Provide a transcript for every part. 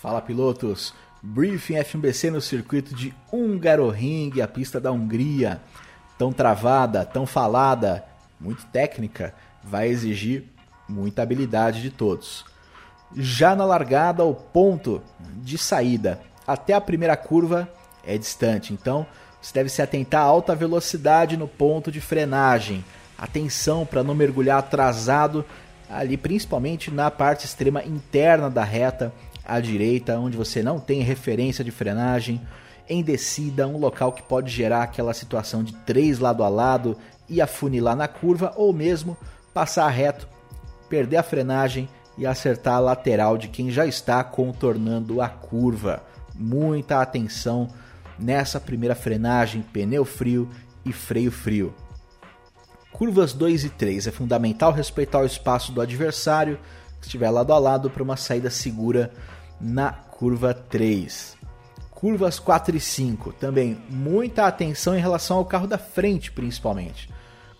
Fala pilotos, briefing F1BC no circuito de Hungaroring, a pista da Hungria. Tão travada, tão falada, muito técnica, vai exigir muita habilidade de todos. Já na largada, o ponto de saída até a primeira curva é distante, então você deve se atentar a alta velocidade no ponto de frenagem. Atenção para não mergulhar atrasado ali, principalmente na parte extrema interna da reta à direita, onde você não tem referência de frenagem, em descida, um local que pode gerar aquela situação de três lado a lado e afunilar na curva, ou mesmo passar reto, perder a frenagem e acertar a lateral de quem já está contornando a curva. Muita atenção nessa primeira frenagem, pneu frio e freio frio. Curvas 2 e 3 é fundamental respeitar o espaço do adversário que estiver lado a lado para uma saída segura na curva 3. Curvas 4 e 5, também muita atenção em relação ao carro da frente, principalmente,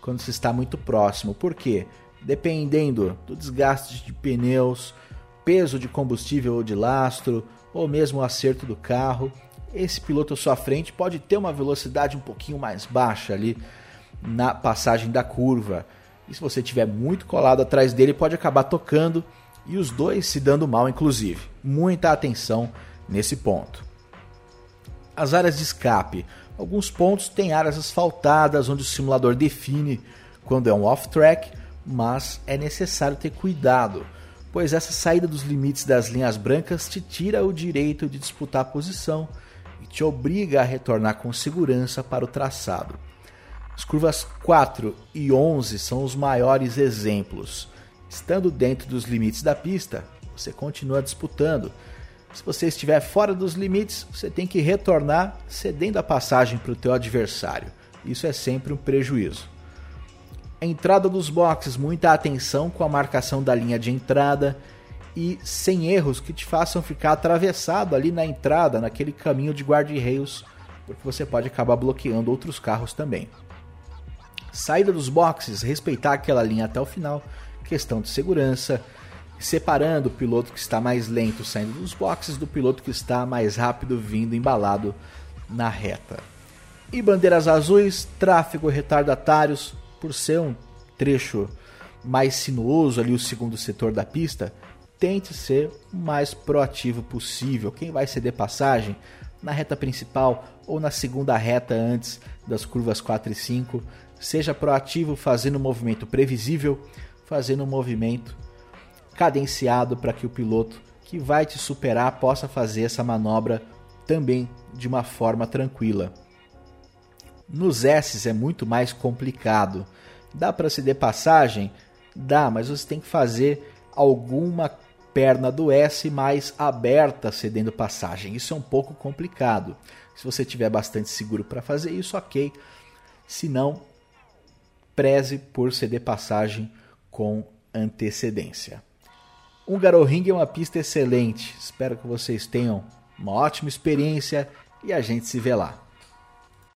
quando se está muito próximo. Por quê? Dependendo do desgaste de pneus, peso de combustível ou de lastro, ou mesmo o acerto do carro, esse piloto à sua frente pode ter uma velocidade um pouquinho mais baixa ali na passagem da curva. E se você estiver muito colado atrás dele, pode acabar tocando e os dois se dando mal, inclusive. Muita atenção nesse ponto. As áreas de escape. Alguns pontos têm áreas asfaltadas onde o simulador define quando é um off-track, mas é necessário ter cuidado, pois essa saída dos limites das linhas brancas te tira o direito de disputar a posição e te obriga a retornar com segurança para o traçado. As curvas 4 e 11 são os maiores exemplos. Estando dentro dos limites da pista, você continua disputando. Se você estiver fora dos limites, você tem que retornar cedendo a passagem para o teu adversário. Isso é sempre um prejuízo. Entrada dos boxes, muita atenção com a marcação da linha de entrada e sem erros que te façam ficar atravessado ali na entrada, naquele caminho de guarda-reios, porque você pode acabar bloqueando outros carros também. Saída dos boxes, respeitar aquela linha até o final questão de segurança, separando o piloto que está mais lento saindo dos boxes do piloto que está mais rápido vindo embalado na reta. E bandeiras azuis, tráfego retardatários, por ser um trecho mais sinuoso ali o segundo setor da pista, tente ser o mais proativo possível. Quem vai ceder passagem na reta principal ou na segunda reta antes das curvas 4 e 5, seja proativo fazendo um movimento previsível, fazendo um movimento cadenciado para que o piloto que vai te superar possa fazer essa manobra também de uma forma tranquila. Nos S é muito mais complicado. Dá para ceder passagem? Dá, mas você tem que fazer alguma perna do S mais aberta cedendo passagem. Isso é um pouco complicado. Se você tiver bastante seguro para fazer isso, ok. Se não, preze por ceder passagem com antecedência. Um Ring é uma pista excelente. Espero que vocês tenham uma ótima experiência e a gente se vê lá.